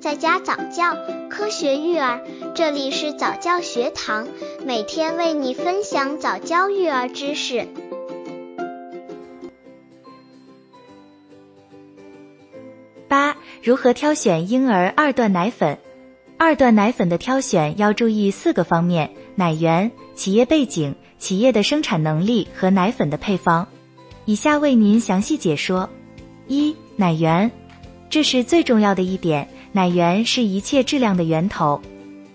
在家早教，科学育儿，这里是早教学堂，每天为你分享早教育儿知识。八、如何挑选婴儿二段奶粉？二段奶粉的挑选要注意四个方面：奶源、企业背景、企业的生产能力和奶粉的配方。以下为您详细解说。一、奶源，这是最重要的一点。奶源是一切质量的源头。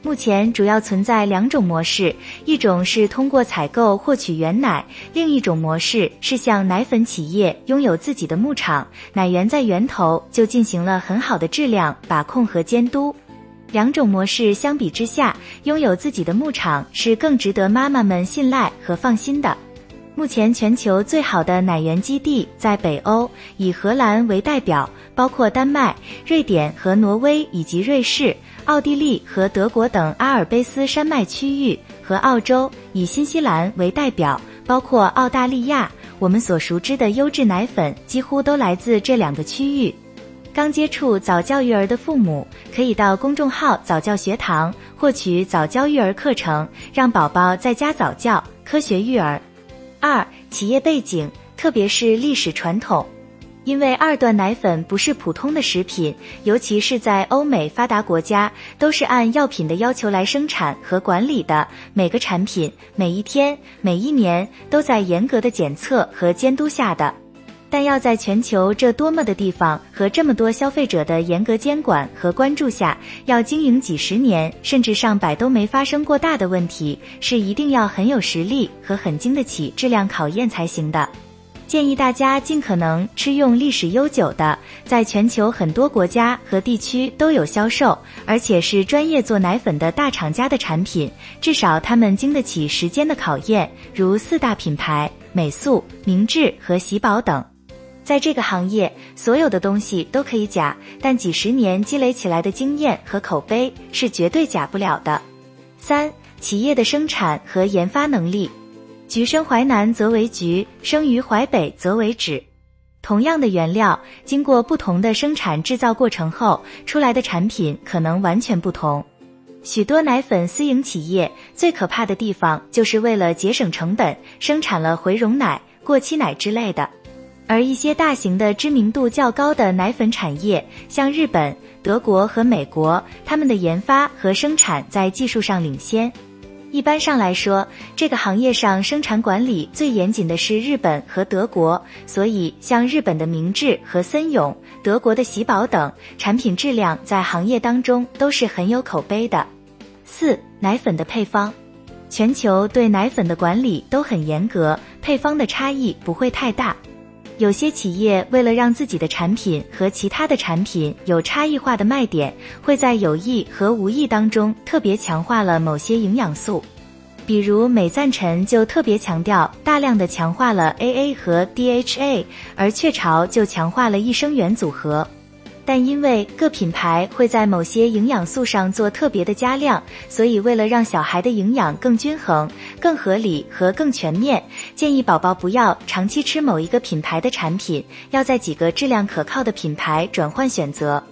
目前主要存在两种模式，一种是通过采购获取原奶，另一种模式是向奶粉企业拥有自己的牧场，奶源在源头就进行了很好的质量把控和监督。两种模式相比之下，拥有自己的牧场是更值得妈妈们信赖和放心的。目前全球最好的奶源基地在北欧，以荷兰为代表，包括丹麦、瑞典和挪威，以及瑞士、奥地利和德国等阿尔卑斯山脉区域和澳洲，以新西兰为代表，包括澳大利亚。我们所熟知的优质奶粉几乎都来自这两个区域。刚接触早教育儿的父母，可以到公众号早教学堂获取早教育儿课程，让宝宝在家早教，科学育儿。二、企业背景，特别是历史传统，因为二段奶粉不是普通的食品，尤其是在欧美发达国家，都是按药品的要求来生产和管理的。每个产品、每一天、每一年都在严格的检测和监督下的。但要在全球这多么的地方和这么多消费者的严格监管和关注下，要经营几十年甚至上百都没发生过大的问题，是一定要很有实力和很经得起质量考验才行的。建议大家尽可能吃用历史悠久的，在全球很多国家和地区都有销售，而且是专业做奶粉的大厂家的产品，至少他们经得起时间的考验，如四大品牌美素、明治和喜宝等。在这个行业，所有的东西都可以假，但几十年积累起来的经验和口碑是绝对假不了的。三、企业的生产和研发能力，橘生淮南则为橘，生于淮北则为枳。同样的原料，经过不同的生产制造过程后，出来的产品可能完全不同。许多奶粉私营企业最可怕的地方，就是为了节省成本，生产了回溶奶、过期奶之类的。而一些大型的知名度较高的奶粉产业，像日本、德国和美国，他们的研发和生产在技术上领先。一般上来说，这个行业上生产管理最严谨的是日本和德国，所以像日本的明治和森永、德国的喜宝等产品质量在行业当中都是很有口碑的。四、奶粉的配方，全球对奶粉的管理都很严格，配方的差异不会太大。有些企业为了让自己的产品和其他的产品有差异化的卖点，会在有意和无意当中特别强化了某些营养素，比如美赞臣就特别强调大量的强化了 AA 和 DHA，而雀巢就强化了益生元组合。但因为各品牌会在某些营养素上做特别的加量，所以为了让小孩的营养更均衡、更合理和更全面，建议宝宝不要长期吃某一个品牌的产品，要在几个质量可靠的品牌转换选择。